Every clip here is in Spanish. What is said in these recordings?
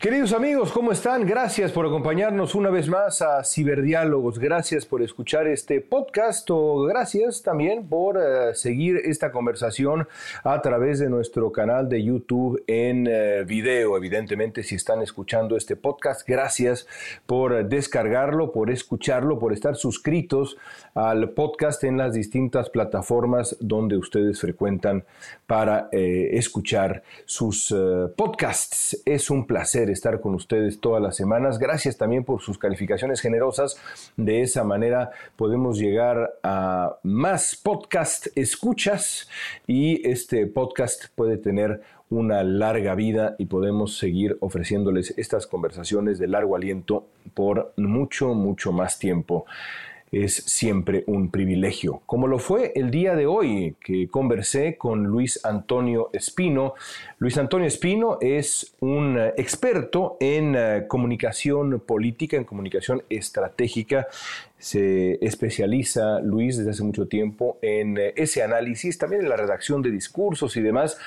Queridos amigos, ¿cómo están? Gracias por acompañarnos una vez más a Ciberdiálogos. Gracias por escuchar este podcast gracias también por eh, seguir esta conversación a través de nuestro canal de YouTube en eh, video. Evidentemente, si están escuchando este podcast, gracias por descargarlo, por escucharlo, por estar suscritos al podcast en las distintas plataformas donde ustedes frecuentan para eh, escuchar sus podcasts. Es un placer estar con ustedes todas las semanas. Gracias también por sus calificaciones generosas. De esa manera podemos llegar a más podcast escuchas y este podcast puede tener una larga vida y podemos seguir ofreciéndoles estas conversaciones de largo aliento por mucho, mucho más tiempo es siempre un privilegio, como lo fue el día de hoy que conversé con Luis Antonio Espino. Luis Antonio Espino es un experto en eh, comunicación política, en comunicación estratégica se especializa Luis desde hace mucho tiempo en eh, ese análisis, también en la redacción de discursos y demás.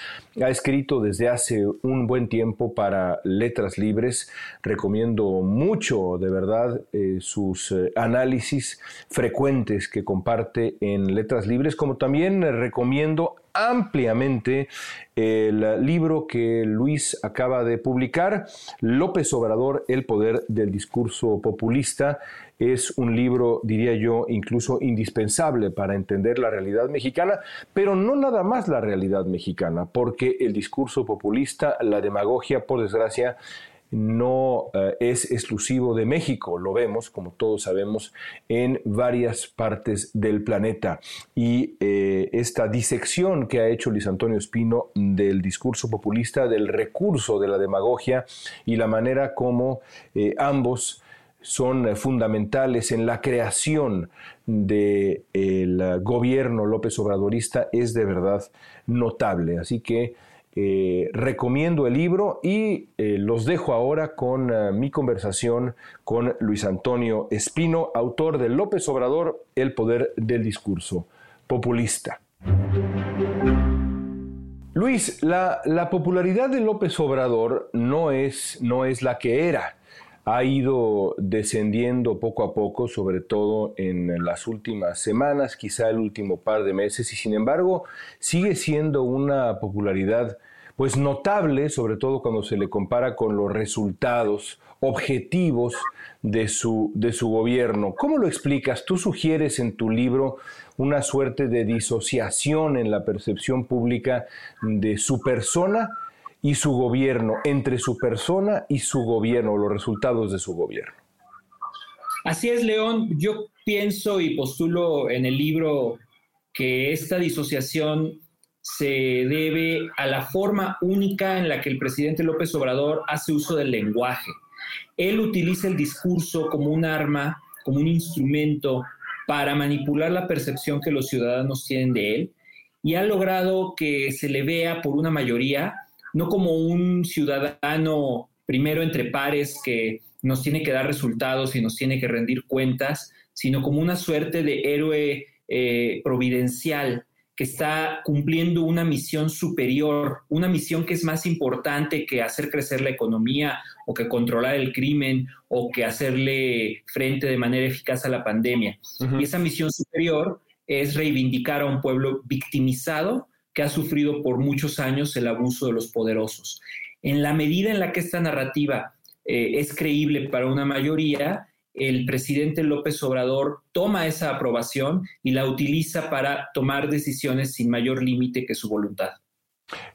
Ha escrito desde hace un buen tiempo para Letras Libres. Recomiendo mucho, de verdad, eh, sus eh, análisis frecuentes que comparte en Letras Libres, como también recomiendo ampliamente el libro que Luis acaba de publicar, López Obrador, El Poder del Discurso Populista. Es un libro, diría yo, incluso indispensable para entender la realidad mexicana, pero no nada más la realidad mexicana, porque el discurso populista, la demagogia, por desgracia, no eh, es exclusivo de México, lo vemos, como todos sabemos, en varias partes del planeta. Y eh, esta disección que ha hecho Luis Antonio Espino del discurso populista, del recurso de la demagogia y la manera como eh, ambos son fundamentales en la creación del gobierno López Obradorista es de verdad notable. Así que eh, recomiendo el libro y eh, los dejo ahora con eh, mi conversación con Luis Antonio Espino, autor de López Obrador, El Poder del Discurso Populista. Luis, la, la popularidad de López Obrador no es, no es la que era ha ido descendiendo poco a poco, sobre todo en las últimas semanas, quizá el último par de meses, y sin embargo sigue siendo una popularidad pues notable, sobre todo cuando se le compara con los resultados objetivos de su, de su gobierno. ¿Cómo lo explicas? Tú sugieres en tu libro una suerte de disociación en la percepción pública de su persona y su gobierno, entre su persona y su gobierno, los resultados de su gobierno. Así es, León. Yo pienso y postulo en el libro que esta disociación se debe a la forma única en la que el presidente López Obrador hace uso del lenguaje. Él utiliza el discurso como un arma, como un instrumento para manipular la percepción que los ciudadanos tienen de él y ha logrado que se le vea por una mayoría no como un ciudadano primero entre pares que nos tiene que dar resultados y nos tiene que rendir cuentas, sino como una suerte de héroe eh, providencial que está cumpliendo una misión superior, una misión que es más importante que hacer crecer la economía o que controlar el crimen o que hacerle frente de manera eficaz a la pandemia. Y esa misión superior es reivindicar a un pueblo victimizado que ha sufrido por muchos años el abuso de los poderosos. En la medida en la que esta narrativa eh, es creíble para una mayoría, el presidente López Obrador toma esa aprobación y la utiliza para tomar decisiones sin mayor límite que su voluntad.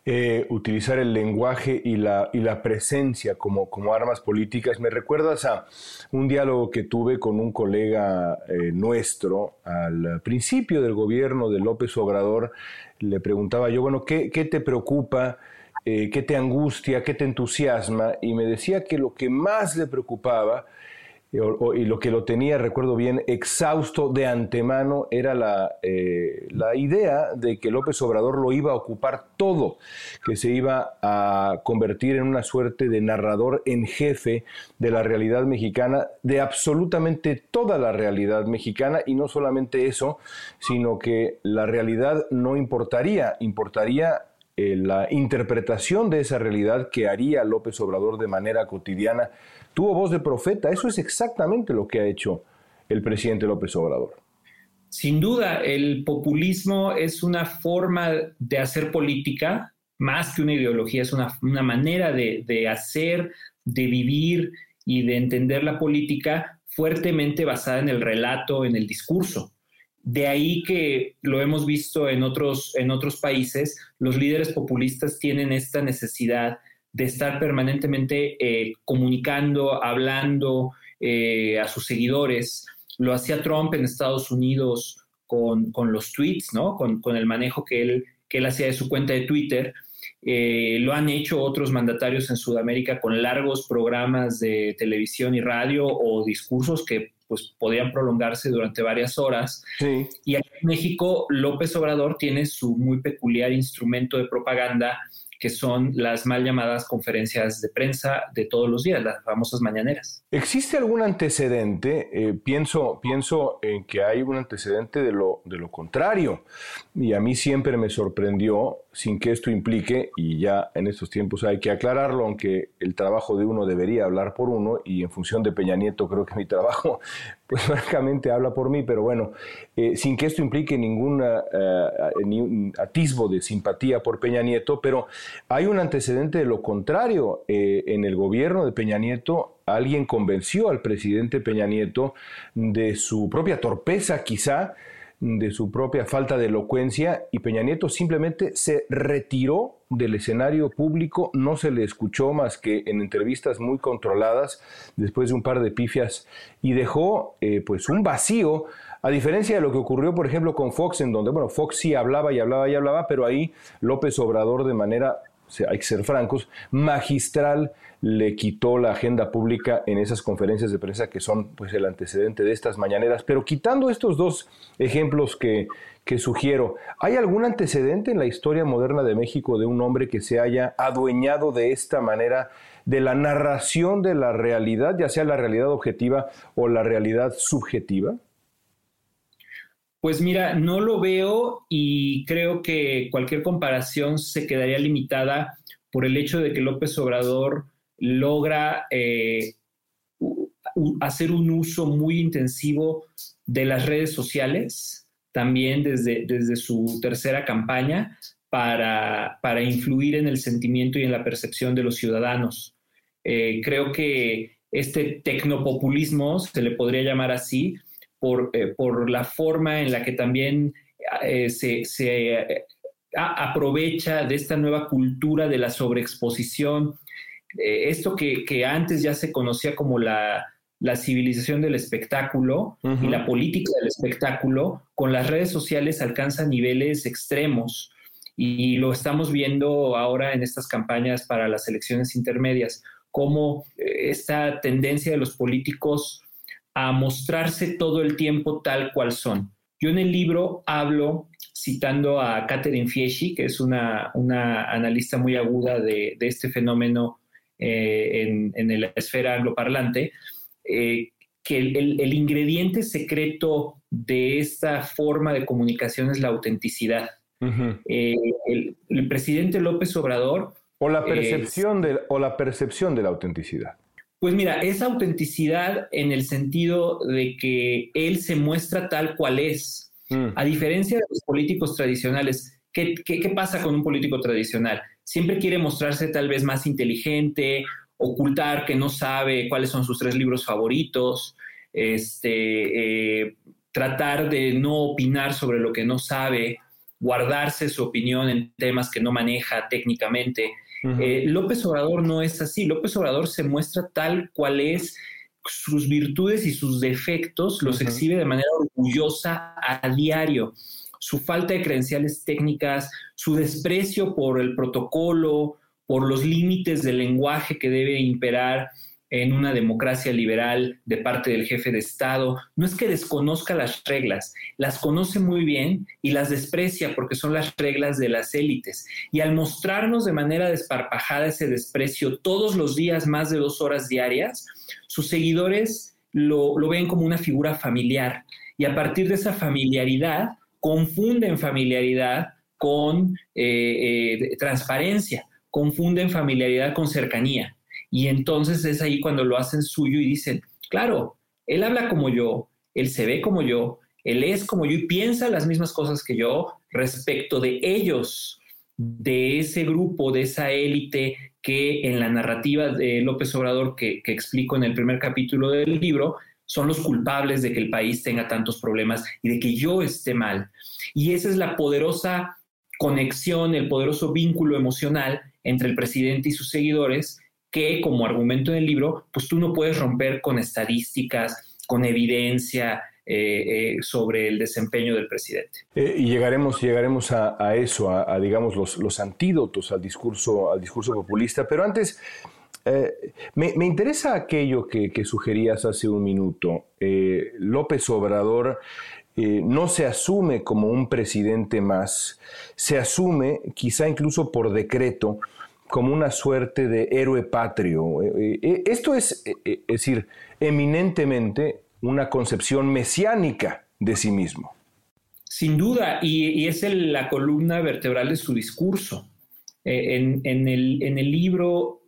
Eh, utilizar el lenguaje y la, y la presencia como, como, armas políticas. Me recuerdas a un diálogo que tuve con un colega eh, nuestro al principio del gobierno de López Obrador. Le preguntaba yo, bueno, ¿qué, qué te preocupa? Eh, ¿Qué te angustia? ¿Qué te entusiasma? Y me decía que lo que más le preocupaba y lo que lo tenía, recuerdo bien, exhausto de antemano era la, eh, la, idea de que López Obrador lo iba a ocupar todo, que se iba a convertir en una suerte de narrador en jefe de la realidad mexicana, de absolutamente toda la realidad mexicana, y no solamente eso, sino que la realidad no importaría, importaría eh, la interpretación de esa realidad que haría López Obrador de manera cotidiana tuvo voz de profeta. Eso es exactamente lo que ha hecho el presidente López Obrador. Sin duda, el populismo es una forma de hacer política, más que una ideología, es una, manera de, de hacer, de vivir y de entender la política fuertemente basada en el relato, en el discurso. De ahí que lo hemos visto en otros, en otros países, los líderes populistas tienen esta necesidad de estar permanentemente eh, comunicando, hablando eh, a sus seguidores. Lo hacía Trump en Estados Unidos con, los tweets, ¿no? Con, el manejo que él, que él hacía de su cuenta de Twitter. Eh, lo han hecho otros mandatarios en Sudamérica con largos programas de televisión y radio o discursos que pues podían prolongarse durante varias horas. Y aquí en México, López Obrador tiene su muy peculiar instrumento de propaganda que son las mal llamadas conferencias de prensa de todos los días, las famosas mañaneras. ¿Existe algún antecedente? Eh, pienso, pienso en que hay un antecedente de lo, de lo contrario. Y a mí siempre me sorprendió, sin que esto implique, y ya en estos tiempos hay que aclararlo, aunque el trabajo de uno debería hablar por uno, y en función de Peña Nieto creo que mi trabajo pues francamente habla por mí, pero bueno, eh, sin que esto implique ningún eh, atisbo de simpatía por Peña Nieto, pero hay un antecedente de lo contrario. Eh, en el gobierno de Peña Nieto, alguien convenció al presidente Peña Nieto de su propia torpeza, quizá, de su propia falta de elocuencia, y Peña Nieto simplemente se retiró del escenario público, no se le escuchó más que en entrevistas muy controladas, después de un par de pifias, y dejó eh, pues un vacío a diferencia de lo que ocurrió, por ejemplo, con Fox, en donde, bueno, Fox sí hablaba y hablaba y hablaba, pero ahí López Obrador de manera, hay que ser francos, magistral le quitó la agenda pública en esas conferencias de prensa que son pues el antecedente de estas mañaneras. Pero quitando estos dos ejemplos que, que sugiero, ¿hay algún antecedente en la historia moderna de México de un hombre que se haya adueñado de esta manera de la narración de la realidad, ya sea la realidad objetiva o la realidad subjetiva? Pues mira, no lo veo y creo que cualquier comparación se quedaría limitada por el hecho de que López Obrador logra eh, hacer un uso muy intensivo de las redes sociales, también desde, desde su tercera campaña, para, para, influir en el sentimiento y en la percepción de los ciudadanos. Eh, creo que este tecnopopulismo, se le podría llamar así, eh, por, la forma en la que también eh, se, eh, aprovecha de esta nueva cultura de la sobreexposición, esto que, antes ya se conocía como la, civilización del espectáculo y la política del espectáculo, con las redes sociales alcanza niveles extremos. Y lo estamos viendo ahora en estas campañas para las elecciones intermedias, cómo esta tendencia de los políticos a mostrarse todo el tiempo tal cual son. Yo en el libro hablo, citando a Catherine Fieschi, que es una, analista muy aguda de, este fenómeno eh, en, la esfera angloparlante, eh, que el, ingrediente secreto de esta forma de comunicación es la autenticidad. Eh, el, presidente López Obrador... O la percepción, de, o la percepción de la autenticidad. Pues mira, esa autenticidad en el sentido de que él se muestra tal cual es. Mm. A diferencia de los políticos tradicionales, ¿qué, pasa con un político tradicional? Siempre quiere mostrarse tal vez más inteligente, ocultar que no sabe cuáles son sus tres libros favoritos, este, eh, tratar de no opinar sobre lo que no sabe, guardarse su opinión en temas que no maneja técnicamente. Eh, López Obrador no es así. López Obrador se muestra tal cual es sus virtudes y sus defectos, los exhibe de manera orgullosa a diario. Su falta de credenciales técnicas, su desprecio por el protocolo, por los límites del lenguaje que debe imperar en una democracia liberal de parte del jefe de Estado. No es que desconozca las reglas, las conoce muy bien y las desprecia porque son las reglas de las élites. Y al mostrarnos de manera desparpajada ese desprecio todos los días, más de dos horas diarias, sus seguidores lo, ven como una figura familiar. Y a partir de esa familiaridad, confunden familiaridad con eh, eh, transparencia, confunden familiaridad con cercanía. Y entonces es ahí cuando lo hacen suyo y dicen, claro, él habla como yo, él se ve como yo, él es como yo y piensa las mismas cosas que yo respecto de ellos, de ese grupo, de esa élite que en la narrativa de López Obrador que, que explico en el primer capítulo del libro, son los culpables de que el país tenga tantos problemas y de que yo esté mal. Y esa es la poderosa conexión, el poderoso vínculo emocional entre el presidente y sus seguidores que como argumento en el libro, pues tú no puedes romper con estadísticas, con evidencia eh, eh, sobre el desempeño del presidente. Eh, y llegaremos, llegaremos a, eso, a, digamos los, los, antídotos al discurso, al discurso populista, pero antes me, me, interesa aquello que, que, sugerías hace un minuto. López Obrador no se asume como un presidente más, se asume, quizá incluso por decreto, como una suerte de héroe patrio. Eh, eh, esto es, eh, es decir, eminentemente una concepción mesiánica de sí mismo. Sin duda, y, es la columna vertebral de su discurso. en, el, libro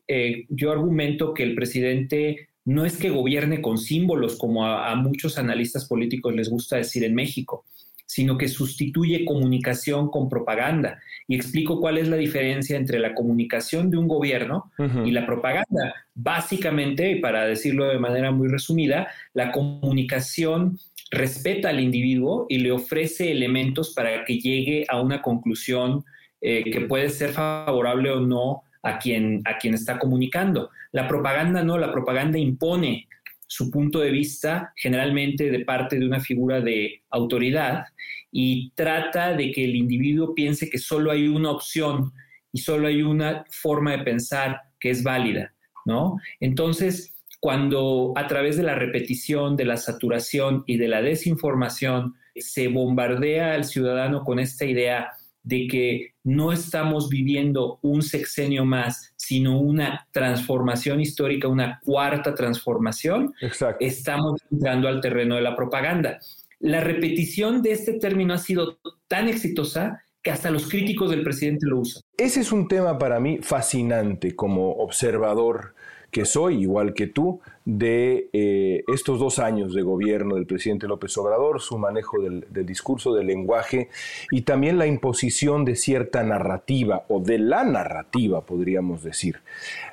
yo argumento que el presidente no es que gobierne con símbolos, como a muchos analistas políticos les gusta decir en México, sino que sustituye comunicación con propaganda. Y explico cuál es la diferencia entre la comunicación de un gobierno y la propaganda. Básicamente, para decirlo de manera muy resumida, la comunicación respeta al individuo y le ofrece elementos para que llegue a una conclusión eh, que puede ser favorable o no a quien, a quien está comunicando. La propaganda no, la propaganda impone su punto de vista generalmente de parte de una figura de autoridad y trata de que el individuo piense que solo hay una opción y solo hay una forma de pensar que es válida, ¿no? Entonces, cuando a través de la repetición, de la saturación y de la desinformación se bombardea al ciudadano con esta idea de que no estamos viviendo un sexenio más, sino una transformación histórica, una cuarta transformación, estamos entrando al terreno de la propaganda. La repetición de este término ha sido tan exitosa que hasta los críticos del presidente lo usan. Ese es un tema para mí fascinante como observador que soy, igual que tú, de eh, estos dos años de gobierno del presidente López Obrador, su manejo del, discurso, del lenguaje y también la imposición de cierta narrativa o de la narrativa, podríamos decir.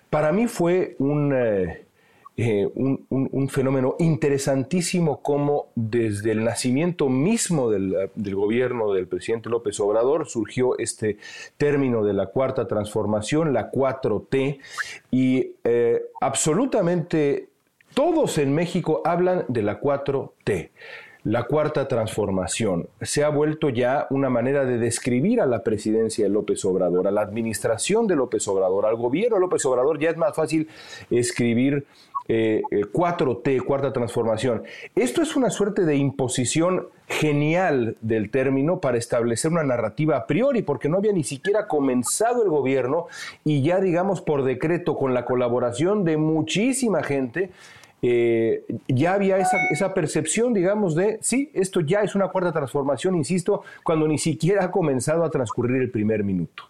Para mí fue un... Eh, eh, un, fenómeno interesantísimo como desde el nacimiento mismo del, gobierno del presidente López Obrador surgió este término de la cuarta transformación, la 4T, y eh, absolutamente todos en México hablan de la 4T. La cuarta transformación se ha vuelto ya una manera de describir a la presidencia de López Obrador, a la administración de López Obrador, al gobierno de López Obrador. Ya es más fácil escribir 4T, eh, cuarta transformación. Esto es una suerte de imposición genial del término para establecer una narrativa a priori, porque no había ni siquiera comenzado el gobierno y ya, digamos, por decreto, con la colaboración de muchísima gente, eh, ya había esa, esa, percepción, digamos, de, sí, esto ya es una cuarta transformación, insisto, cuando ni siquiera ha comenzado a transcurrir el primer minuto.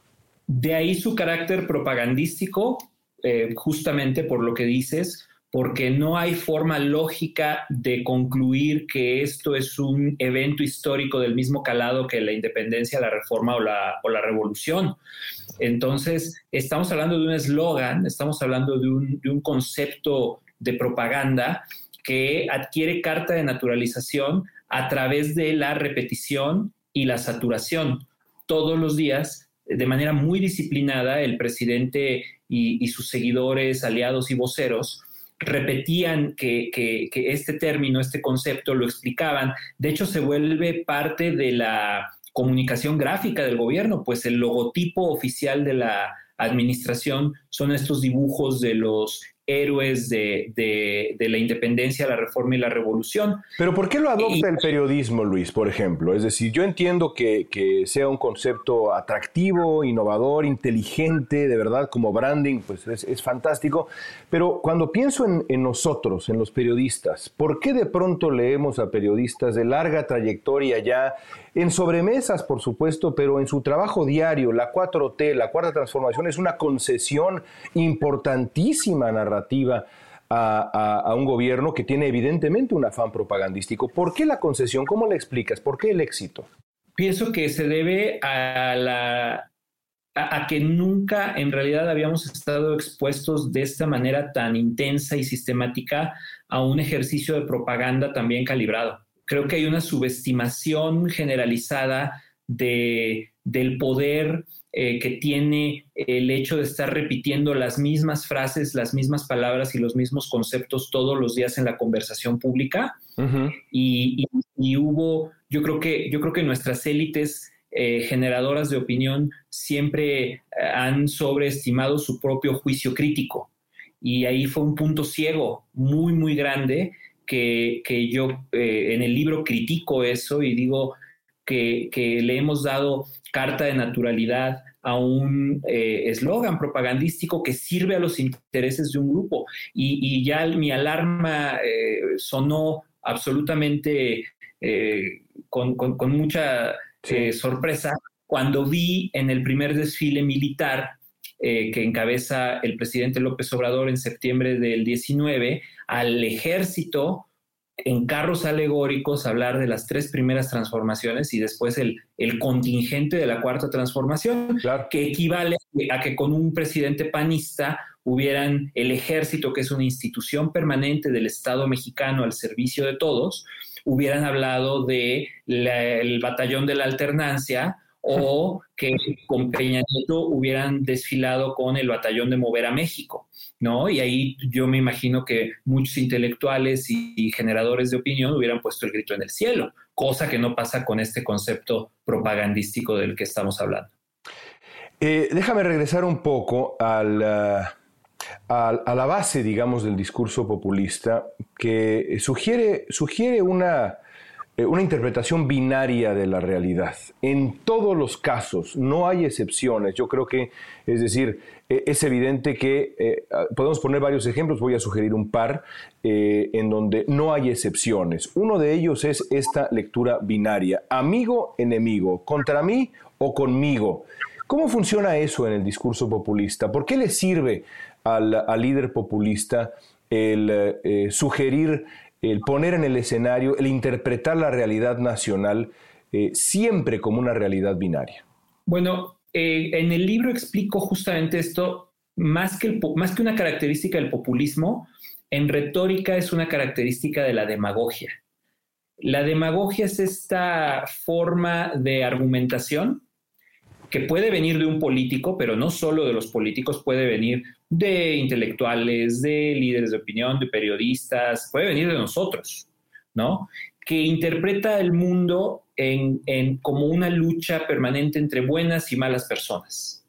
De ahí su carácter propagandístico, eh, justamente por lo que dices, porque no hay forma lógica de concluir que esto es un evento histórico del mismo calado que la independencia, la reforma o la, revolución. Entonces, estamos hablando de un eslogan, estamos hablando de un concepto de propaganda que adquiere carta de naturalización a través de la repetición y la saturación. todos los días, de manera muy disciplinada, el presidente y, sus seguidores, aliados y voceros repetían que, que, este término, este concepto, lo explicaban. De hecho, se vuelve parte de la comunicación gráfica del gobierno, pues el logotipo oficial de la administración son estos dibujos de los héroes de, de, la independencia, la reforma y la revolución. Pero ¿por qué lo adopta el periodismo, Luis, por ejemplo? Es decir, yo entiendo que, que, sea un concepto atractivo, innovador, inteligente, de verdad, como branding, pues es, es fantástico, pero cuando pienso en, en, nosotros, en los periodistas, ¿por qué de pronto leemos a periodistas de larga trayectoria ya, en sobremesas, por supuesto, pero en su trabajo diario, la 4T, la cuarta transformación, es una concesión importantísima narrativa a, un gobierno que tiene evidentemente un afán propagandístico. ¿Por qué la concesión? ¿Cómo le explicas? ¿Por qué el éxito? Pienso que se debe a la a, que nunca en realidad habíamos estado expuestos de esta manera tan intensa y sistemática a un ejercicio de propaganda también calibrado. Creo que hay una subestimación generalizada de, del poder eh, que tiene el hecho de estar repitiendo las mismas frases, las mismas palabras y los mismos conceptos todos los días en la conversación pública. y, hubo, yo creo que, yo creo que nuestras élites eh, generadoras de opinión siempre eh, han sobreestimado su propio juicio crítico. Y ahí fue un punto ciego muy, muy grande que, yo en el libro critico eso y digo, que, le hemos dado carta de naturalidad a un eh, eslogan propagandístico que sirve a los intereses de un grupo. Y, ya mi alarma eh, sonó absolutamente eh, con, mucha sorpresa cuando vi en el primer desfile militar que encabeza el presidente López Obrador en septiembre del 19 al ejército en carros alegóricos hablar de las tres primeras transformaciones y después el, el contingente de la cuarta transformación, que equivale a que con un presidente panista hubieran el ejército, que es una institución permanente del Estado mexicano al servicio de todos, hubieran hablado de el batallón de la alternancia o que con Peña Nieto hubieran desfilado con el batallón de Mover a México. ¿no? Y ahí yo me imagino que muchos intelectuales y, generadores de opinión hubieran puesto el grito en el cielo, cosa que no pasa con este concepto propagandístico del que estamos hablando. Eh, déjame regresar un poco al, uh, a la base, digamos, del discurso populista, que sugiere, sugiere una eh, una interpretación binaria de la realidad. En todos los casos, no hay excepciones. Yo creo que, es decir, eh, es evidente que eh, ah, podemos poner varios ejemplos, voy a sugerir un par, en donde no hay excepciones. Uno de ellos es esta lectura binaria, amigo, enemigo, contra mí o conmigo. ¿Cómo funciona eso en el discurso populista? ¿Por qué le sirve al líder populista el sugerir el poner en el escenario, el interpretar la realidad nacional eh, siempre como una realidad binaria? Bueno, eh, en el libro explico justamente esto, más que, más que una característica del populismo, en retórica es una característica de la demagogia. La demagogia es esta forma de argumentación que puede venir de un político, pero no solo de los políticos, puede venir de intelectuales, de líderes de opinión, de periodistas, puede venir de nosotros, ¿no? Que interpreta el mundo en, como una lucha permanente entre buenas y malas personas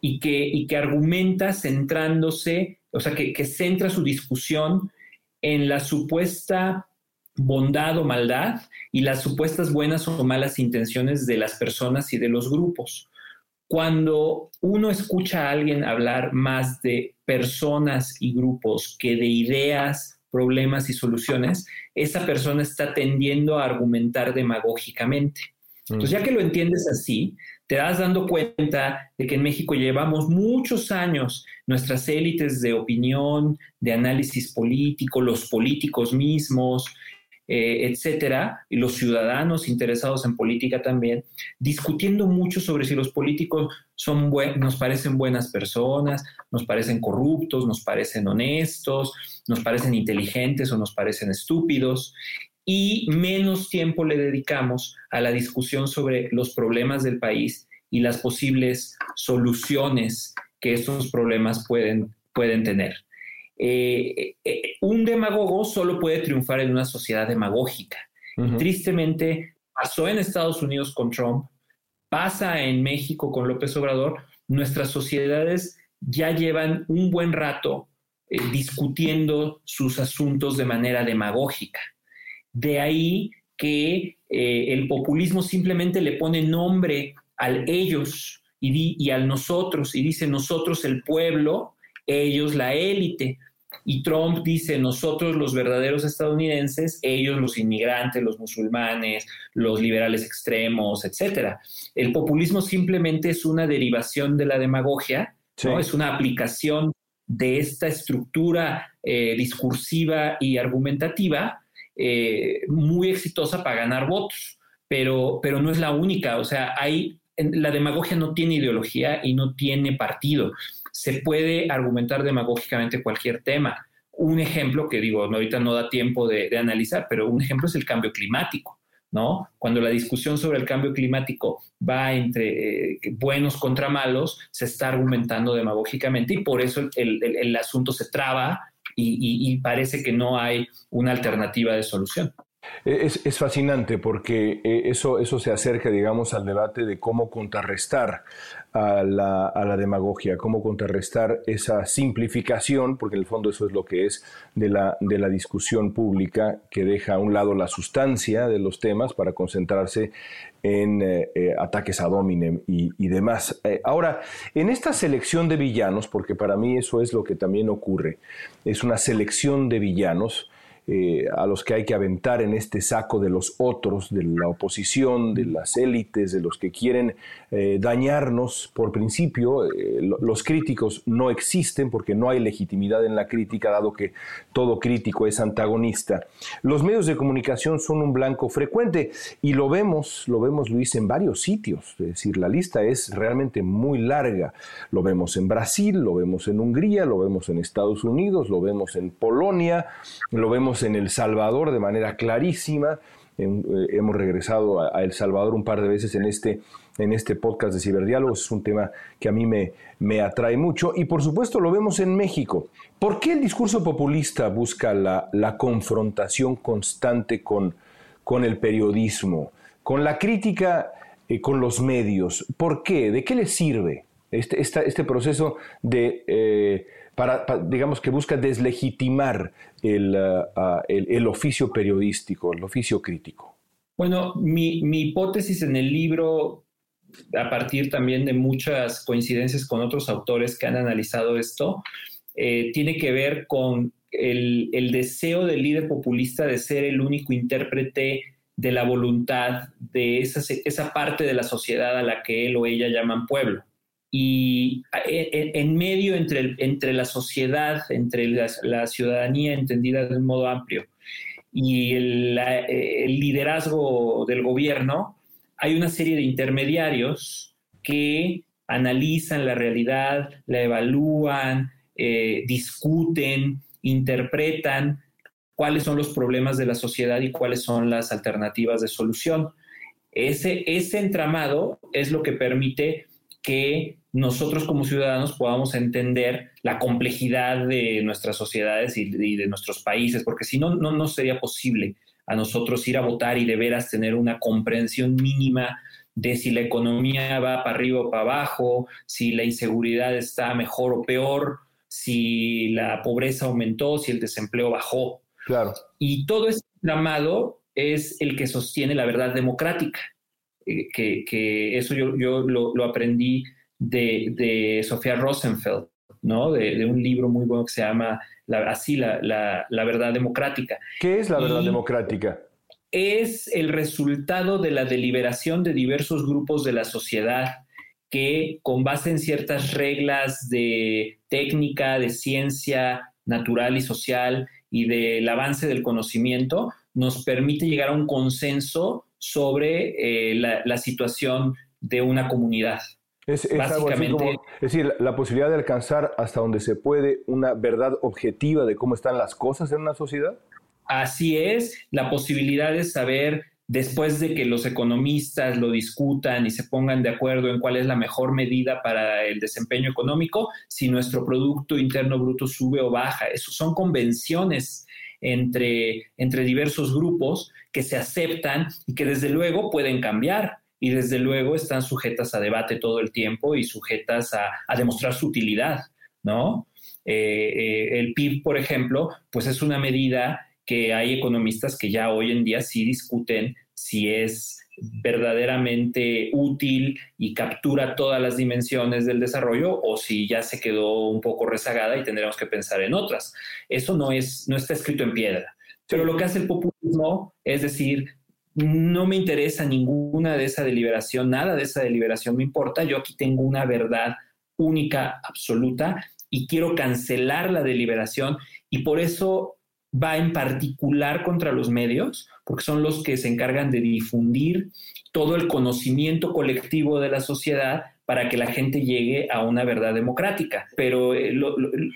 y que, y que argumenta centrándose, o sea, que, que centra su discusión en la supuesta bondad o maldad y las supuestas buenas o malas intenciones de las personas y de los grupos. Cuando uno escucha a alguien hablar más de personas y grupos que de ideas, problemas y soluciones, esa persona está tendiendo a argumentar demagógicamente. Entonces, ya que lo entiendes así, te das dando cuenta de que en México llevamos muchos años nuestras élites de opinión, de análisis político, los políticos mismos, eh, etcétera, y los ciudadanos interesados en política también, discutiendo mucho sobre si los políticos son nos parecen buenas personas, nos parecen corruptos, nos parecen honestos, nos parecen inteligentes o nos parecen estúpidos. y menos tiempo le dedicamos a la discusión sobre los problemas del país y las posibles soluciones que estos problemas pueden, pueden tener. Eh, eh, un demagogo solo puede triunfar en una sociedad demagógica. Tristemente, pasó en Estados Unidos con Trump, pasa en México con López Obrador. Nuestras sociedades ya llevan un buen rato eh, discutiendo sus asuntos de manera demagógica. De ahí que el populismo simplemente le pone nombre al ellos y, al nosotros, y dice nosotros el pueblo, ellos la élite. Y Trump dice nosotros los verdaderos estadounidenses, ellos los inmigrantes, los musulmanes, los liberales extremos, etc. El populismo simplemente es una derivación de la demagogia, ¿no? es una aplicación de esta estructura eh, discursiva y argumentativa eh, muy exitosa para ganar votos, pero, pero no es la única. O sea, hay, la demagogia no tiene ideología y no tiene partido. Se puede argumentar demagógicamente cualquier tema. Un ejemplo que digo, ahorita no da tiempo de, analizar, pero un ejemplo es el cambio climático. ¿no? Cuando la discusión sobre el cambio climático va entre eh, buenos contra malos, se está argumentando demagógicamente y por eso el, asunto se traba y, parece que no hay una alternativa de solución. Es, fascinante porque eh, eso, eso se acerca, digamos, al debate de cómo contrarrestar a la, demagogia, cómo contrarrestar esa simplificación, porque en el fondo eso es lo que es de la, de la discusión pública, que deja a un lado la sustancia de los temas para concentrarse en eh, eh, ataques a dominem y, demás. ahora, en esta selección de villanos, porque para mí eso es lo que también ocurre, es una selección de villanos, eh, a los que hay que aventar en este saco de los otros, de la oposición, de las élites, de los que quieren eh, dañarnos por principio. Eh, los críticos no existen porque no hay legitimidad en la crítica, dado que todo crítico es antagonista. Los medios de comunicación son un blanco frecuente y lo vemos, lo vemos Luis, en varios sitios. Es decir, la lista es realmente muy larga. Lo vemos en Brasil, lo vemos en Hungría, lo vemos en Estados Unidos, lo vemos en Polonia, lo vemos en El Salvador de manera clarísima. Eh, hemos regresado a, El Salvador un par de veces en este, en este podcast de Ciberdiálogos. Es un tema que a mí me, me atrae mucho. Y por supuesto lo vemos en México. ¿Por qué el discurso populista busca la, la confrontación constante con, con el periodismo, con la crítica eh, con los medios? ¿Por qué? ¿De qué le sirve este, este proceso de... Eh, para, digamos que busca deslegitimar uh, uh, el, oficio periodístico, el oficio crítico? Bueno, mi, hipótesis en el libro, a partir también de muchas coincidencias con otros autores que han analizado esto, eh, tiene que ver con el, deseo del líder populista de ser el único intérprete de la voluntad de esa, esa parte de la sociedad a la que él o ella llaman pueblo y eh, eh, en medio entre, entre la sociedad, entre la, ciudadanía entendida de un modo amplio y el, liderazgo del gobierno, hay una serie de intermediarios que analizan la realidad, la evalúan, eh, discuten, interpretan cuáles son los problemas de la sociedad y cuáles son las alternativas de solución. Ese, ese entramado es lo que permite que nosotros como ciudadanos podamos entender la complejidad de nuestras sociedades y, de nuestros países, porque si no, no, sería posible a nosotros ir a votar y de veras tener una comprensión mínima de si la economía va para arriba o para abajo, si la inseguridad está mejor o peor, si la pobreza aumentó, si el desempleo bajó. Claro. Y todo ese llamado es el que sostiene la verdad democrática, eh, que, eso yo, yo lo, lo aprendí de, Sofía Rosenfeld, ¿no? De, un libro muy bueno que se llama así, la, verdad democrática. ¿Qué es la verdad democrática? Es el resultado de la deliberación de diversos grupos de la sociedad que con base en ciertas reglas de técnica, de ciencia natural y social y del avance del conocimiento, nos permite llegar a un consenso sobre eh, la situación de una comunidad. Es, decir, la posibilidad de alcanzar hasta donde se puede una verdad objetiva de cómo están las cosas en una sociedad. Así es, la posibilidad de saber después de que los economistas lo discutan y se pongan de acuerdo en cuál es la mejor medida para el desempeño económico, si nuestro Producto Interno Bruto sube o baja. Eso son convenciones entre, entre diversos grupos que se aceptan y que desde luego pueden cambiar y desde luego están sujetas a debate todo el tiempo y sujetas a, a demostrar su utilidad, ¿no? Eh, eh, el PIB, por ejemplo, pues es una medida que hay economistas que ya hoy en día sí discuten si es verdaderamente útil y captura todas las dimensiones del desarrollo o si ya se quedó un poco rezagada y tendremos que pensar en otras. Eso no, es, no está escrito en piedra. Pero lo que hace el populismo es decir, no me interesa ninguna de esa deliberación, nada de esa deliberación me importa, yo aquí tengo una verdad única, absoluta, y quiero cancelar la deliberación y por eso va en particular contra los medios, porque son los que se encargan de difundir todo el conocimiento colectivo de la sociedad para que la gente llegue a una verdad democrática. Pero eh,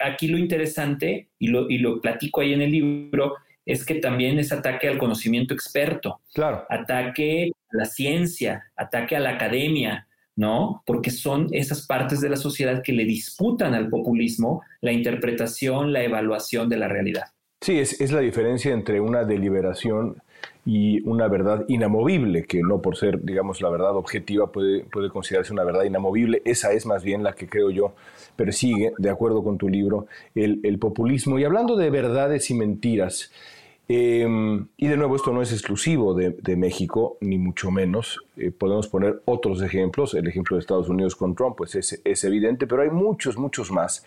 aquí lo interesante, y lo, y lo platico ahí en el libro, es que también es ataque al conocimiento experto, claro. ataque a la ciencia, ataque a la academia, ¿no? Porque son esas partes de la sociedad que le disputan al populismo la interpretación, la evaluación de la realidad. Sí, es, la diferencia entre una deliberación y una verdad inamovible, que no por ser, digamos, la verdad objetiva puede, puede considerarse una verdad inamovible. Esa es más bien la que creo yo persigue, de acuerdo con tu libro, el, populismo. Y hablando de verdades y mentiras, em, y de nuevo, esto no es exclusivo de, México, ni mucho menos. Eh, podemos poner otros ejemplos. El ejemplo de Estados Unidos con Trump, pues es, es evidente, pero hay muchos, muchos más.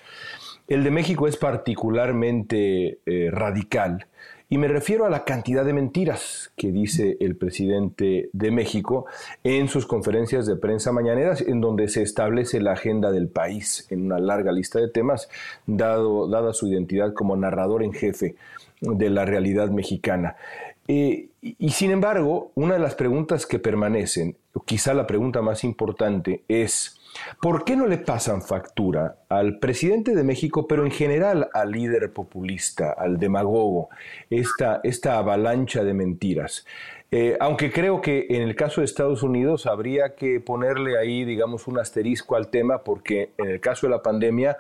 El de México es particularmente eh, radical y me refiero a la cantidad de mentiras que dice el presidente de México en sus conferencias de prensa mañaneras, en donde se establece la agenda del país en una larga lista de temas, dado, dada su identidad como narrador en jefe de la realidad mexicana. Eh, y sin embargo, una de las preguntas que permanecen, quizá la pregunta más importante, es ¿Por qué no le pasan factura al presidente de México, pero en general al líder populista, al demagogo, esta, esta avalancha de mentiras? Eh, aunque creo que en el caso de Estados Unidos habría que ponerle ahí, digamos, un asterisco al tema, porque en el caso de la pandemia,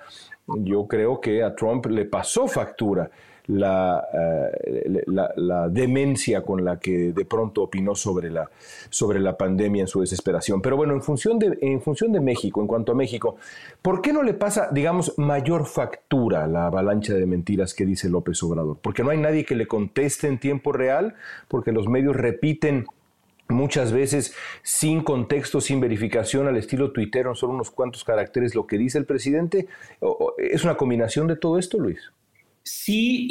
yo creo que a Trump le pasó factura eh, la, la, demencia con la que de pronto opinó sobre la, sobre la pandemia en su desesperación. Pero bueno, en función, de, en función de México, en cuanto a México, ¿por qué no le pasa, digamos, mayor factura la avalancha de mentiras que dice López Obrador? Porque no hay nadie que le conteste en tiempo real, porque los medios repiten muchas veces sin contexto, sin verificación, al estilo tuitero, son unos cuantos caracteres lo que dice el presidente. ¿Es una combinación de todo esto, Luis? Sí,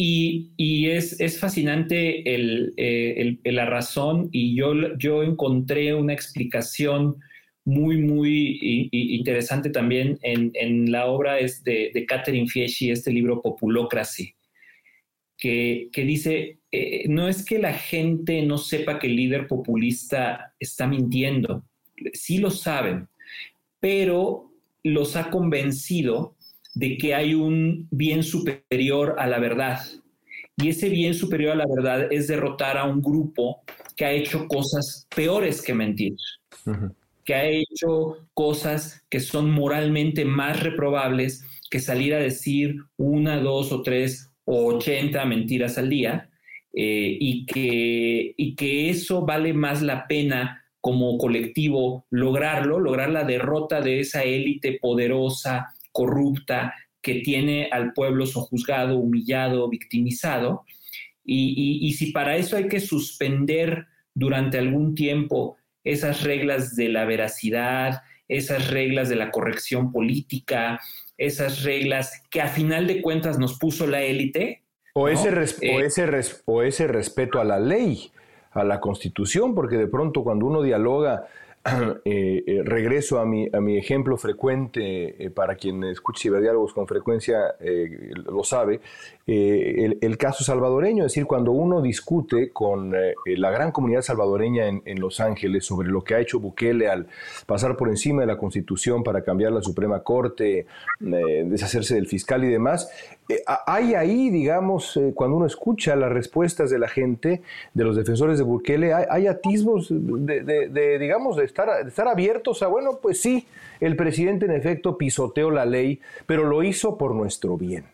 y, es, fascinante eh, la razón y yo, yo encontré una explicación muy, muy interesante también en, la obra de, de Catherine Fieschi, este libro Populocracy, que, dice, eh, no es que la gente no sepa que el líder populista está mintiendo, sí lo saben, pero los ha convencido de que hay un bien superior a la verdad. Y ese bien superior a la verdad es derrotar a un grupo que ha hecho cosas peores que mentir, que ha hecho cosas que son moralmente más reprobables que salir a decir una, dos o tres o ochenta mentiras al día, eh, y, que, y que eso vale más la pena como colectivo lograrlo, lograr la derrota de esa élite poderosa, corrupta, que tiene al pueblo sojuzgado, humillado, victimizado. Y, si para eso hay que suspender durante algún tiempo esas reglas de la veracidad, esas reglas de la corrección política, esas reglas que a final de cuentas nos puso la élite. O, ese, eh, ese o ese respeto a la ley, a la constitución, porque de pronto cuando uno dialoga eh, regreso a mi, a mi ejemplo frecuente, para quien escucha ciberdiálogos con frecuencia lo sabe, el, el, caso salvadoreño, es decir, cuando uno discute con la gran comunidad salvadoreña en, en, Los Ángeles sobre lo que ha hecho Bukele al pasar por encima de la Constitución para cambiar la Suprema Corte, deshacerse del fiscal y demás, hay ahí, digamos, cuando uno escucha las respuestas de la gente, de los defensores de Bukele, hay, atisbos de, digamos, de estar, estar abiertos a, bueno, pues sí, el presidente en efecto pisoteó la ley, pero lo hizo por nuestro bien.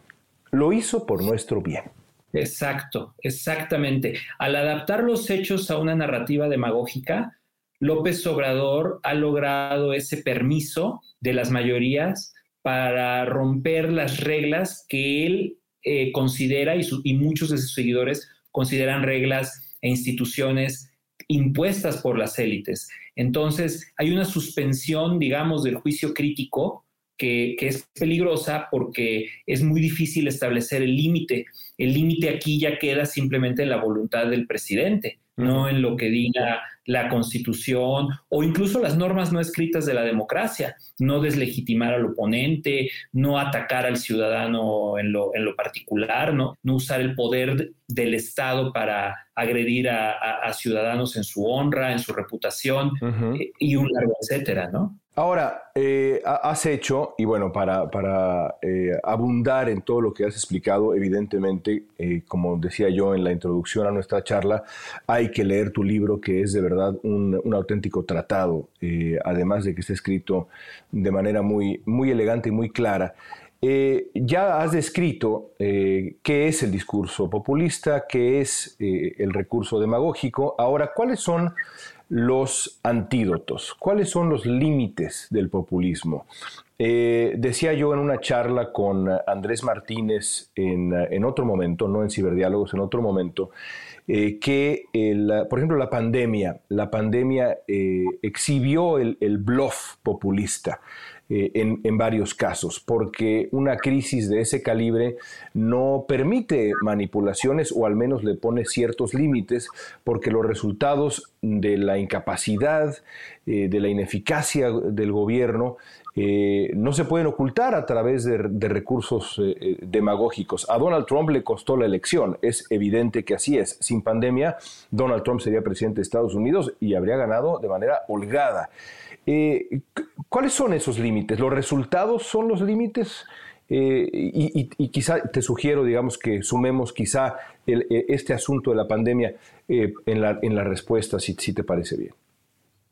Lo hizo por nuestro bien. Exacto, exactamente. Al adaptar los hechos a una narrativa demagógica, López Obrador ha logrado ese permiso de las mayorías para romper las reglas que él eh, considera y, y muchos de sus seguidores consideran reglas e instituciones impuestas por las élites. Entonces, hay una suspensión, digamos, del juicio crítico que, es peligrosa porque es muy difícil establecer el límite. El límite aquí ya queda simplemente en la voluntad del presidente, no en lo que diga la constitución o incluso las normas no escritas de la democracia, no deslegitimar al oponente, no atacar al ciudadano en lo, en lo particular, ¿no? no usar el poder del Estado para agredir a, ciudadanos en su honra, en su reputación eh, y un largo etcétera, ¿no? Ahora, eh, has hecho, y bueno, para, para eh, abundar en todo lo que has explicado, evidentemente, eh, como decía yo en la introducción a nuestra charla, hay que leer tu libro, que es de verdad un, un auténtico tratado, además de que está escrito de manera muy, muy elegante y muy clara. ya has descrito qué es el discurso populista, qué es el recurso demagógico. Ahora, ¿cuáles son los antídotos? ¿Cuáles son los límites del populismo? Eh, decía yo en una charla con Andrés Martínez en, otro momento, no en Ciberdiálogos, en otro momento, eh, que, por ejemplo, la pandemia, la pandemia eh, exhibió el bluff populista. Eh, en, varios casos, porque una crisis de ese calibre no permite manipulaciones o al menos le pone ciertos límites, porque los resultados de la incapacidad, eh, de la ineficacia del gobierno, eh, no se pueden ocultar a través de, recursos demagógicos. A Donald Trump le costó la elección, es evidente que así es. Sin pandemia, Donald Trump sería presidente de Estados Unidos y habría ganado de manera holgada. Eh, ¿Cuáles son esos límites? ¿Los resultados son los límites? Eh, y, quizá te sugiero, digamos, que sumemos quizá eh, este asunto de la pandemia en, la, en la respuesta, si, si te parece bien.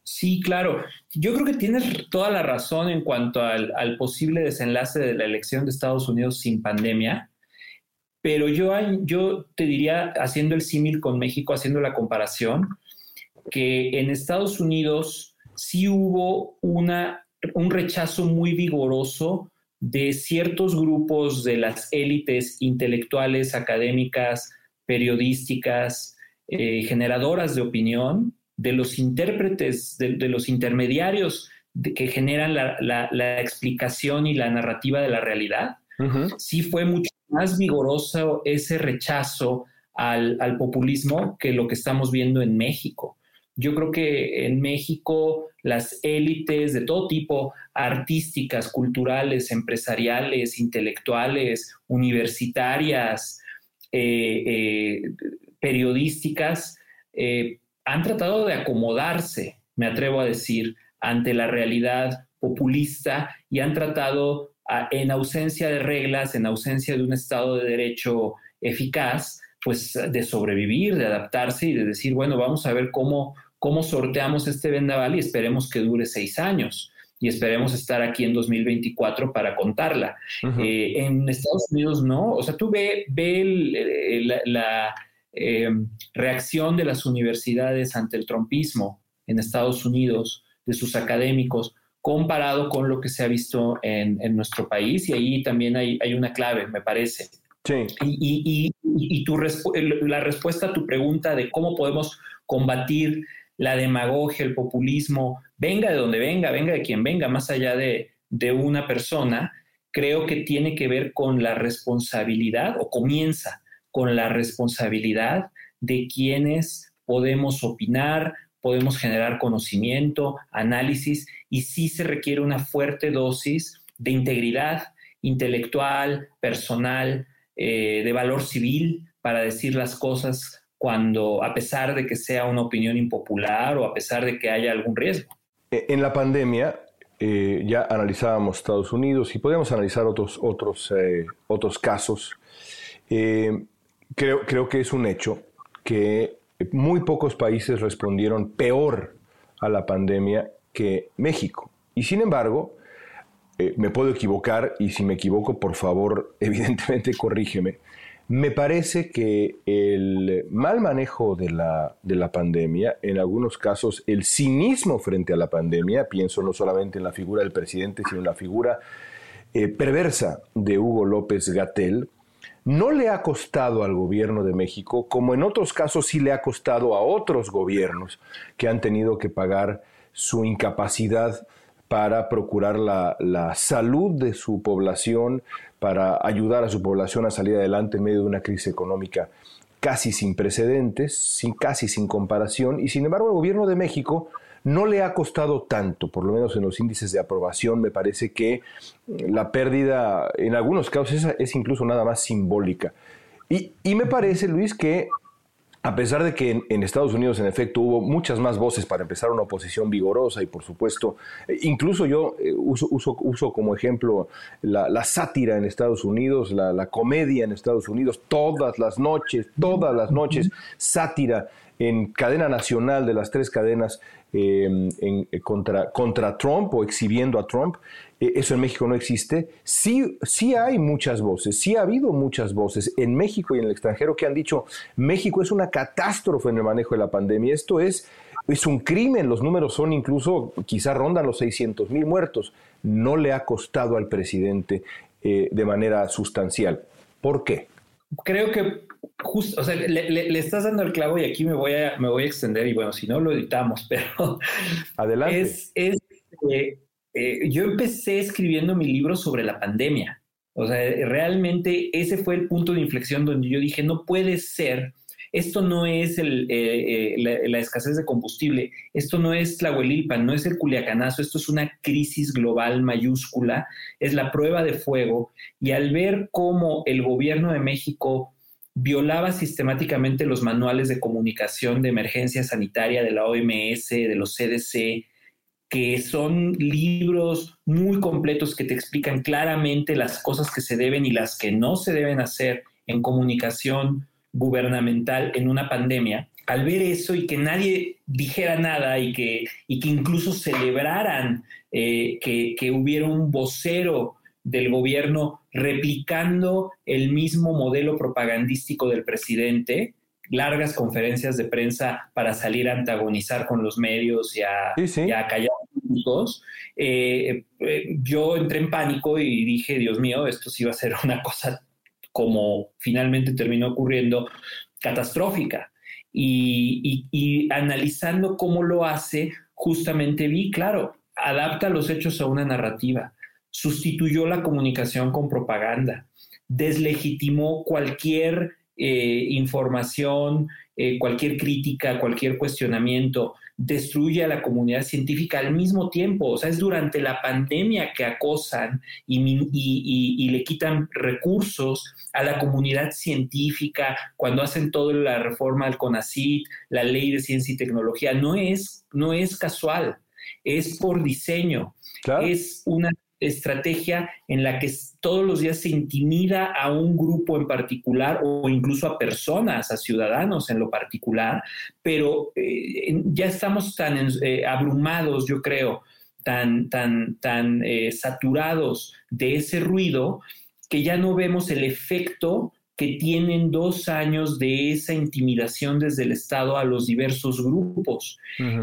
Sí, claro. Yo creo que tienes toda la razón en cuanto al, al, posible desenlace de la elección de Estados Unidos sin pandemia, pero yo, yo te diría, haciendo el símil con México, haciendo la comparación, que en Estados Unidos sí hubo una, un rechazo muy vigoroso de ciertos grupos de las élites intelectuales, académicas, periodísticas, eh, generadoras de opinión, de los intérpretes, de, los intermediarios que generan la, explicación y la narrativa de la realidad. Sí fue mucho más vigoroso ese rechazo al, al populismo que lo que estamos viendo en México. Yo creo que en México las élites de todo tipo, artísticas, culturales, empresariales, intelectuales, universitarias, eh, eh, periodísticas, eh, han tratado de acomodarse, me atrevo a decir, ante la realidad populista y han tratado, en ausencia de reglas, en ausencia de un Estado de Derecho eficaz, pues de sobrevivir, de adaptarse y de decir, bueno, vamos a ver cómo cómo sorteamos este vendaval y esperemos que dure seis años y esperemos estar aquí en 2024 para contarla. Eh, en Estados Unidos no, o sea, tú ve, ve la, em, reacción de las universidades ante el trompismo en Estados Unidos, de sus académicos, comparado con lo que se ha visto en, nuestro país, y ahí también hay, una clave, me parece. Sí. Y, y, tu la respuesta a tu pregunta de cómo podemos combatir la demagogia, el populismo, venga de donde venga, venga de quien venga, más allá de, una persona, creo que tiene que ver con la responsabilidad o comienza con la responsabilidad de quienes podemos opinar, podemos generar conocimiento, análisis y sí se requiere una fuerte dosis de integridad intelectual, personal, eh, de valor civil para decir las cosas cuando, a pesar de que sea una opinión impopular o a pesar de que haya algún riesgo. E, en la pandemia eh, ya analizábamos Estados Unidos y podemos analizar otros, otros, eh, otros casos. creo, creo que es un hecho que muy pocos países respondieron peor a la pandemia que México. Y sin embargo, eh, me puedo equivocar y si me equivoco, por favor, evidentemente corrígeme. Me parece que el mal manejo de la, de la pandemia, en algunos casos el cinismo frente a la pandemia, pienso no solamente en la figura del presidente, sino en la figura eh, perversa de Hugo López Gatel, no le ha costado al gobierno de México, como en otros casos sí le ha costado a otros gobiernos que han tenido que pagar su incapacidad para procurar la, salud de su población, para ayudar a su población a salir adelante en medio de una crisis económica casi sin precedentes, sin, casi sin comparación, y sin embargo el gobierno de México no le ha costado tanto, por lo menos en los índices de aprobación, me parece que la pérdida en algunos casos es, incluso nada más simbólica. Y, y, me parece, Luis, que a pesar de que en, Estados Unidos, en efecto, hubo muchas más voces para empezar una oposición vigorosa y, por supuesto, eh, incluso yo eh, uso, uso, como ejemplo la, sátira en Estados Unidos, la, comedia en Estados Unidos, todas las noches, todas las noches, sátira en cadena nacional de las tres cadenas eh, contra, contra Trump o exhibiendo a Trump. Eh, eso en México no existe. Sí, sí hay muchas voces, sí ha habido muchas voces en México y en el extranjero que han dicho México es una catástrofe en el manejo de la pandemia. Esto es, es un crimen, los números son incluso, quizá rondan los 600 mil muertos. No le ha costado al presidente eh, de manera sustancial. ¿Por qué? Creo que justo, o sea, le, estás dando el clavo y aquí me voy a, me voy a extender y bueno, si no lo editamos, pero... Adelante. Es, es eh, eh, yo empecé escribiendo mi libro sobre la pandemia. O sea, realmente ese fue el punto de inflexión donde yo dije, no puede ser, esto no es eh, eh, la, escasez de combustible, esto no es la Huelilpan, no es el Culiacanazo, esto es una crisis global mayúscula, es la prueba de fuego. Y al ver cómo el gobierno de México violaba sistemáticamente los manuales de comunicación de emergencia sanitaria de la OMS, de los CDC, que son libros muy completos que te explican claramente las cosas que se deben y las que no se deben hacer en comunicación gubernamental en una pandemia, al ver eso y que nadie dijera nada y que, y que incluso celebraran eh, que, que hubiera un vocero del gobierno replicando el mismo modelo propagandístico del presidente, largas conferencias de prensa para salir a antagonizar con los medios y a, callar eh, eh, yo entré en pánico y dije, Dios mío, esto sí va a ser una cosa como finalmente terminó ocurriendo, catastrófica. y analizando cómo lo hace, justamente vi, claro, adapta los hechos a una narrativa, sustituyó la comunicación con propaganda, deslegitimó cualquier eh, información, cualquier crítica, cualquier cuestionamiento, destruye a la comunidad científica al mismo tiempo. O sea, es durante la pandemia que acosan y, le quitan recursos a la comunidad científica cuando hacen toda la reforma del CONACIT, la ley de ciencia y tecnología. No es, no es casual, es por diseño. Es una estrategia en la que todos los días se intimida a un grupo en particular o incluso a personas, a ciudadanos en lo particular, pero eh, ya estamos tan eh, abrumados, yo creo, tan, tan, tan eh, saturados de ese ruido que ya no vemos el efecto que tienen dos años de esa intimidación desde el Estado a los diversos grupos.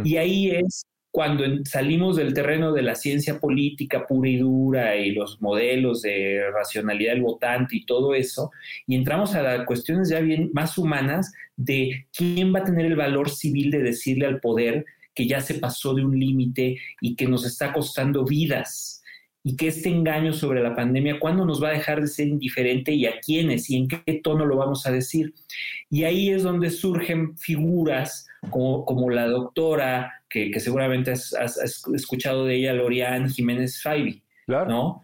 Y ahí es cuando salimos del terreno de la ciencia política pura y dura y los modelos de racionalidad del votante y todo eso, y entramos a cuestiones ya bien más humanas de quién va a tener el valor civil de decirle al poder que ya se pasó de un límite y que nos está costando vidas y que este engaño sobre la pandemia, ¿cuándo nos va a dejar de ser indiferente y a quiénes y en qué tono lo vamos a decir? Y ahí es donde surgen figuras como, la doctora, que, seguramente has, escuchado de ella, Lorian Jiménez Faibi, ¿no?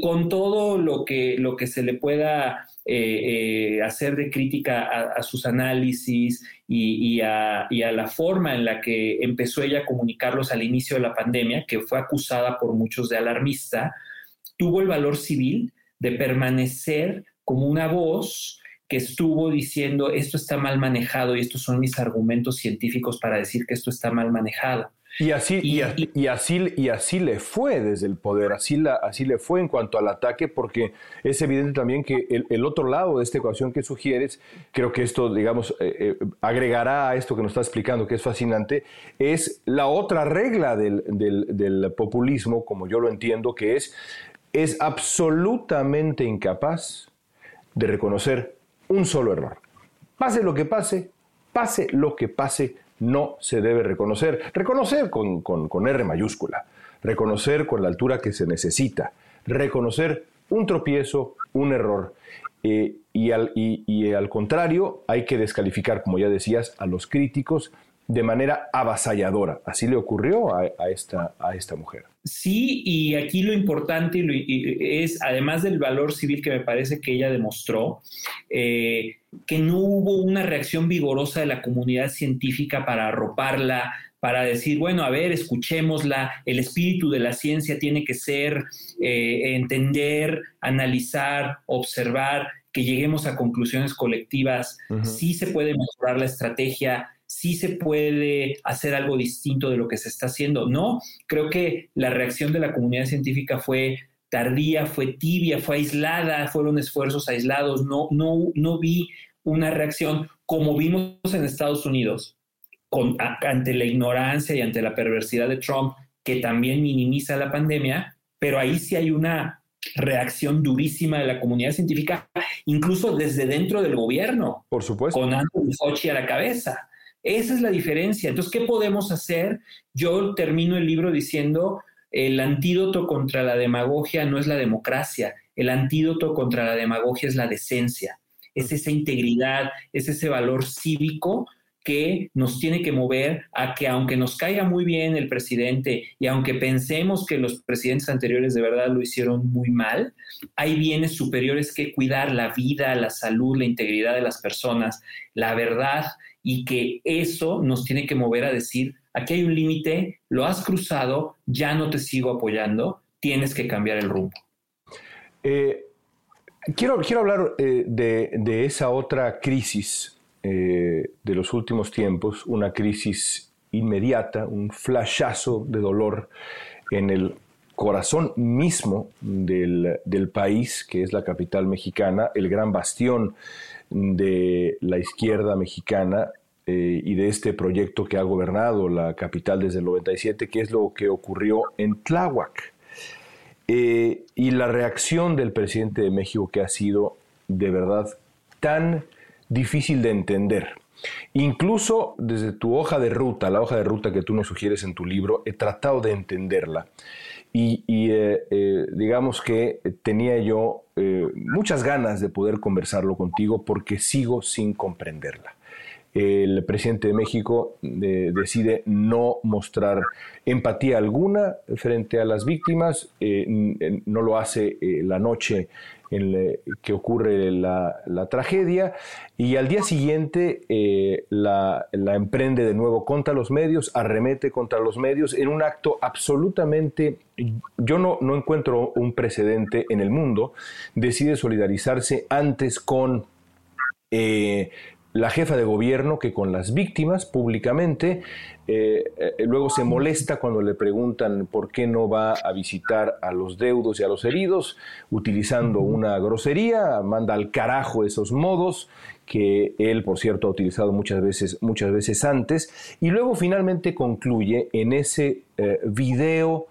Con todo lo que, lo que se le pueda eh, eh, hacer de crítica a, sus análisis y, a, la forma en la que empezó ella a comunicarlos al inicio de la pandemia, que fue acusada por muchos de alarmista, tuvo el valor civil de permanecer como una voz que estuvo diciendo esto está mal manejado y estos son mis argumentos científicos para decir que esto está mal manejado. Y así, y, así, y así le fue desde el poder, así, la, así le fue en cuanto al ataque, porque es evidente también que el, otro lado de esta ecuación que sugieres, creo que esto, digamos, eh, eh, agregará a esto que nos está explicando, que es fascinante, es la otra regla del, del populismo, como yo lo entiendo, que es, es absolutamente incapaz de reconocer un solo error. Pase lo que pase, pase lo que pase, no se debe reconocer. Reconocer con, R mayúscula, reconocer con la altura que se necesita, reconocer un tropiezo, un error. Eh, y, al, y, al, contrario, hay que descalificar, como ya decías, a los críticos de manera avasalladora. Así le ocurrió a, esta, a esta mujer. Sí, y aquí lo importante es, además del valor civil que me parece que ella demostró, eh, que no hubo una reacción vigorosa de la comunidad científica para arroparla, para decir, bueno, a ver, escuchémosla, el espíritu de la ciencia tiene que ser eh, entender, analizar, observar, que lleguemos a conclusiones colectivas, sí se puede mejorar la estrategia, sí se puede hacer algo distinto de lo que se está haciendo. No, creo que la reacción de la comunidad científica fue tardía, fue tibia, fue aislada, fueron esfuerzos aislados, no, no, no vi una reacción como vimos en Estados Unidos con, ante la ignorancia y ante la perversidad de Trump, que también minimiza la pandemia, pero ahí sí hay una reacción durísima de la comunidad científica, incluso desde dentro del gobierno. Por supuesto. Con Anthony Fauci a la cabeza. Esa es la diferencia. Entonces, ¿qué podemos hacer? Yo termino el libro diciendo, el antídoto contra la demagogia no es la democracia, el antídoto contra la demagogia es la decencia, es esa integridad, es ese valor cívico que nos tiene que mover a que aunque nos caiga muy bien el presidente y aunque pensemos que los presidentes anteriores de verdad lo hicieron muy mal, hay bienes superiores que cuidar, la vida, la salud, la integridad de las personas, la verdad y que eso nos tiene que mover a decir, aquí hay un límite, lo has cruzado, ya no te sigo apoyando, tienes que cambiar el rumbo. Eh, quiero, quiero hablar eh, de, esa otra crisis eh, de los últimos tiempos, una crisis inmediata, un flashazo de dolor en el corazón mismo del, del país, que es la capital mexicana, el gran bastión de la izquierda mexicana eh, y de este proyecto que ha gobernado la capital desde el 97, que es lo que ocurrió en Tláhuac. Eh, y la reacción del presidente de México que ha sido de verdad tan difícil de entender. Incluso desde tu hoja de ruta, la hoja de ruta que tú nos sugieres en tu libro, he tratado de entenderla. Y, eh, digamos que tenía yo eh, muchas ganas de poder conversarlo contigo porque sigo sin comprenderla. El presidente de México decide no mostrar empatía alguna frente a las víctimas, no lo hace la noche en que ocurre la, tragedia y al día siguiente eh, la, emprende de nuevo contra los medios, arremete contra los medios en un acto absolutamente, yo no, no encuentro un precedente en el mundo, decide solidarizarse antes con eh, la jefa de gobierno que con las víctimas públicamente, eh, eh, luego se molesta cuando le preguntan por qué no va a visitar a los deudos y a los heridos, utilizando una grosería, manda al carajo esos modos que él, por cierto, ha utilizado muchas veces, muchas veces antes, y luego finalmente concluye en ese eh, video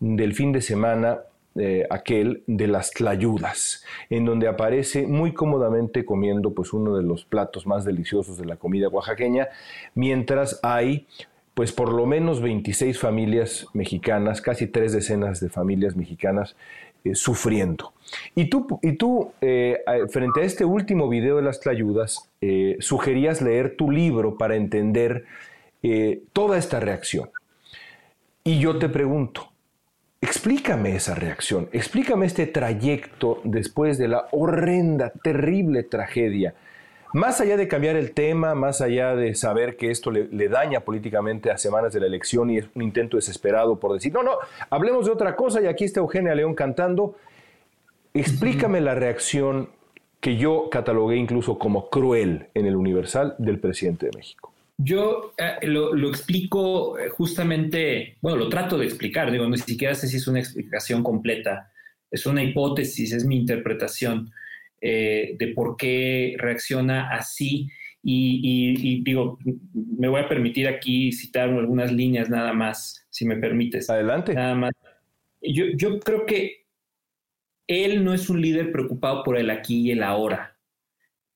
del fin de semana eh, aquel de las tlayudas, en donde aparece muy cómodamente comiendo pues uno de los platos más deliciosos de la comida oaxaqueña, mientras hay pues por lo menos 26 familias mexicanas, casi tres decenas de familias mexicanas eh, sufriendo. Y tú, y tú eh, frente a este último video de las tlayudas, sugerías leer tu libro para entender toda esta reacción. Y yo te pregunto, explícame esa reacción, explícame este trayecto después de la horrenda, terrible tragedia. Más allá de cambiar el tema, más allá de saber que esto le, le, daña políticamente a semanas de la elección y es un intento desesperado por decir, no, no, hablemos de otra cosa y aquí está Eugenia León cantando, explícame la reacción que yo catalogué incluso como cruel en el Universal del presidente de México. Yo eh, lo, lo, explico eh, justamente, bueno, lo trato de explicar, digo, ni siquiera sé si es una explicación completa, es una hipótesis, es mi interpretación eh, de por qué reacciona así. Y, y, y, digo, me voy a permitir aquí citar algunas líneas nada más, si me permites. Adelante. Nada más. Yo, yo creo que él no es un líder preocupado por el aquí y el ahora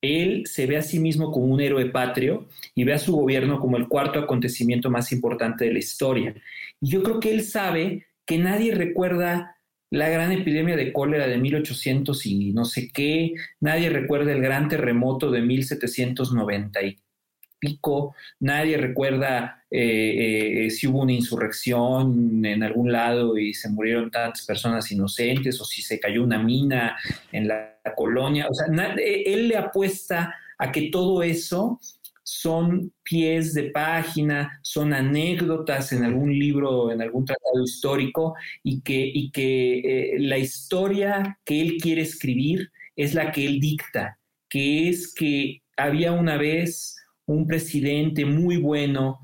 él se ve a sí mismo como un héroe patrio y ve a su gobierno como el cuarto acontecimiento más importante de la historia. Y yo creo que él sabe que nadie recuerda la gran epidemia de cólera de 1800 y no sé qué, nadie recuerda el gran terremoto de 1790 y pico, nadie recuerda eh, eh, si hubo una insurrección en algún lado y se murieron tantas personas inocentes o si se cayó una mina en la, colonia. O sea, eh, él le apuesta a que todo eso son pies de página, son anécdotas en algún libro, en algún tratado histórico, y que, y que la historia que él quiere escribir es la que él dicta, que es que había una vez un presidente muy bueno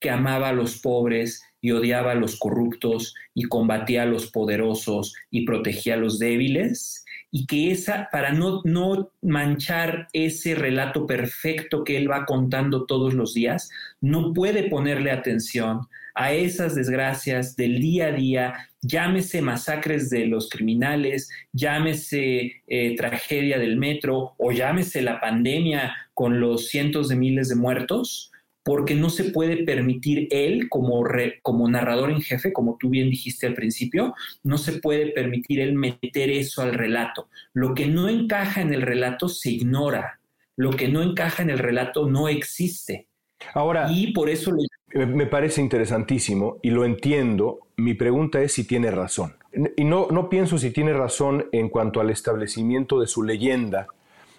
que amaba a los pobres y odiaba a los corruptos y combatía a los poderosos y protegía a los débiles y que esa, para no, no manchar ese relato perfecto que él va contando todos los días, no puede ponerle atención a esas desgracias del día a día, llámese masacres de los criminales, llámese eh, tragedia del metro o llámese la pandemia con los cientos de miles de muertos, porque no se puede permitir él como, como narrador en jefe, como tú bien dijiste al principio, no se puede permitir él meter eso al relato. Lo que no encaja en el relato se ignora, lo que no encaja en el relato no existe. Ahora, y por eso me parece interesantísimo y lo entiendo. Mi pregunta es si tiene razón. Y no, no pienso si tiene razón en cuanto al establecimiento de su leyenda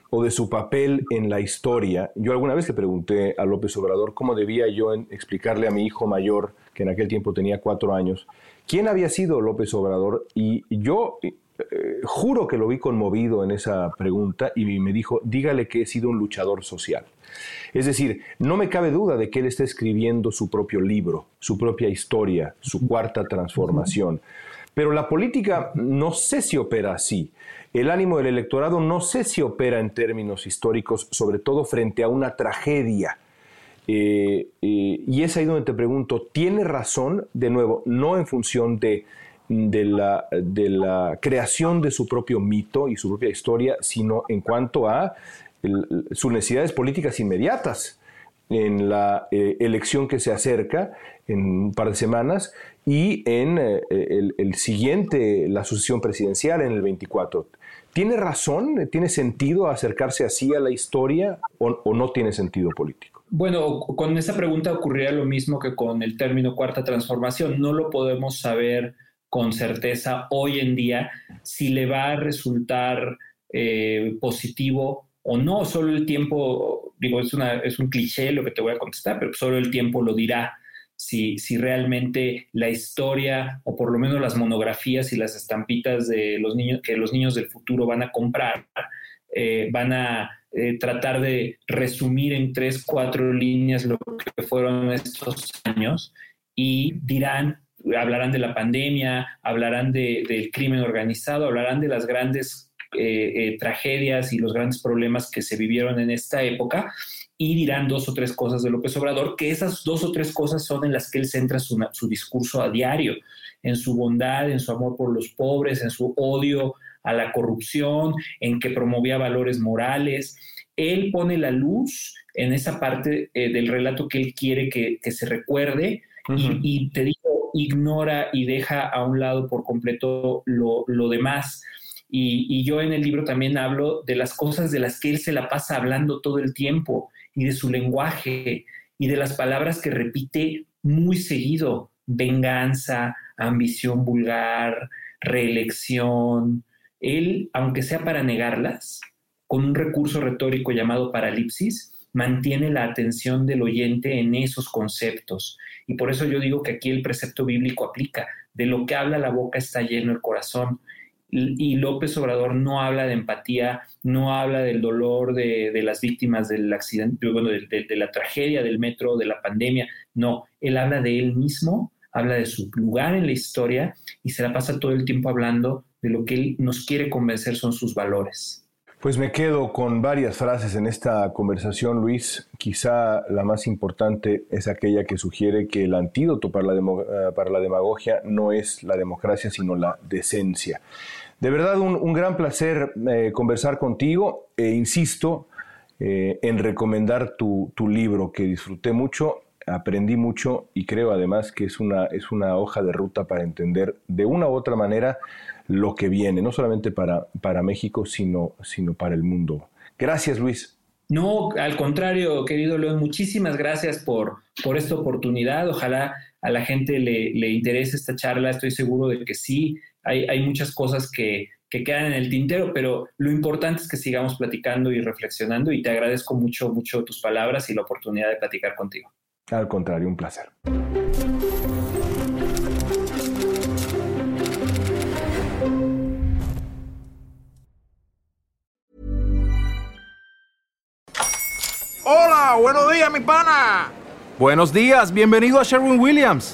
o de su papel en la historia. Yo alguna vez le pregunté a López Obrador cómo debía yo explicarle a mi hijo mayor, que en aquel tiempo tenía cuatro años, quién había sido López Obrador. Y yo eh, juro que lo vi conmovido en esa pregunta y me dijo, dígale que he sido un luchador social. Es decir, no me cabe duda de que él está escribiendo su propio libro, su propia historia, su cuarta transformación. Pero la política no sé si opera así. El ánimo del electorado no sé si opera en términos históricos, sobre todo frente a una tragedia. Eh, eh, y es ahí donde te pregunto, ¿tiene razón, de nuevo, no en función de, la creación de su propio mito y su propia historia, sino en cuanto a sus necesidades políticas inmediatas en la eh, elección que se acerca en un par de semanas y en el, el, siguiente, la sucesión presidencial en el 24. ¿Tiene razón? ¿Tiene sentido acercarse así a la historia o, no tiene sentido político? Bueno, con esa pregunta ocurriría lo mismo que con el término cuarta transformación. No lo podemos saber con certeza hoy en día si le va a resultar eh, positivo o no. Solo el tiempo, digo, es, una, es un cliché lo que te voy a contestar, pero solo el tiempo lo dirá si, si realmente la historia o por lo menos las monografías y las estampitas de los niños que los niños del futuro van a comprar eh, van a eh, tratar de resumir en tres, cuatro líneas lo que fueron estos años y dirán, hablarán de la pandemia, hablarán de, del crimen organizado, hablarán de las grandes eh, tragedias y los grandes problemas que se vivieron en esta época y dirán dos o tres cosas de López Obrador, que esas dos o tres cosas son en las que él centra su, discurso a diario, en su bondad, en su amor por los pobres, en su odio a la corrupción, en que promovía valores morales. Él pone la luz en esa parte eh, del relato que él quiere que, se recuerde y, te digo, ignora y deja a un lado por completo lo, demás. Y, y, yo en el libro también hablo de las cosas de las que él se la pasa hablando todo el tiempo y de su lenguaje y de las palabras que repite muy seguido, venganza, ambición vulgar, reelección. Él, aunque sea para negarlas, con un recurso retórico llamado paralipsis, mantiene la atención del oyente en esos conceptos. Y por eso yo digo que aquí el precepto bíblico aplica. De lo que habla la boca está lleno el corazón. Y López Obrador no habla de empatía, no habla del dolor de, las víctimas del accidente, bueno, de, la tragedia del metro, de la pandemia. No, él habla de él mismo, habla de su lugar en la historia y se la pasa todo el tiempo hablando de lo que él nos quiere convencer son sus valores. Pues me quedo con varias frases en esta conversación, Luis. Quizá la más importante es aquella que sugiere que el antídoto para la, eh, para la demagogia no es la democracia, sino la decencia. De verdad, un, gran placer eh, conversar contigo e insisto eh, en recomendar tu, tu libro, que disfruté mucho aprendí mucho y creo además que es una, es una hoja de ruta para entender de una u otra manera lo que viene, no solamente para, para México, sino, sino para el mundo. Gracias, Luis. No, al contrario, querido León, muchísimas gracias por, por esta oportunidad. Ojalá a la gente le, le interese esta charla. Estoy seguro de que sí, hay, hay muchas cosas que, que quedan en el tintero, pero lo importante es que sigamos platicando y reflexionando y te agradezco mucho, mucho tus palabras y la oportunidad de platicar contigo. Al contrario, un placer. Hola, buenos días, mi pana. Buenos días, bienvenido a Sherwin Williams.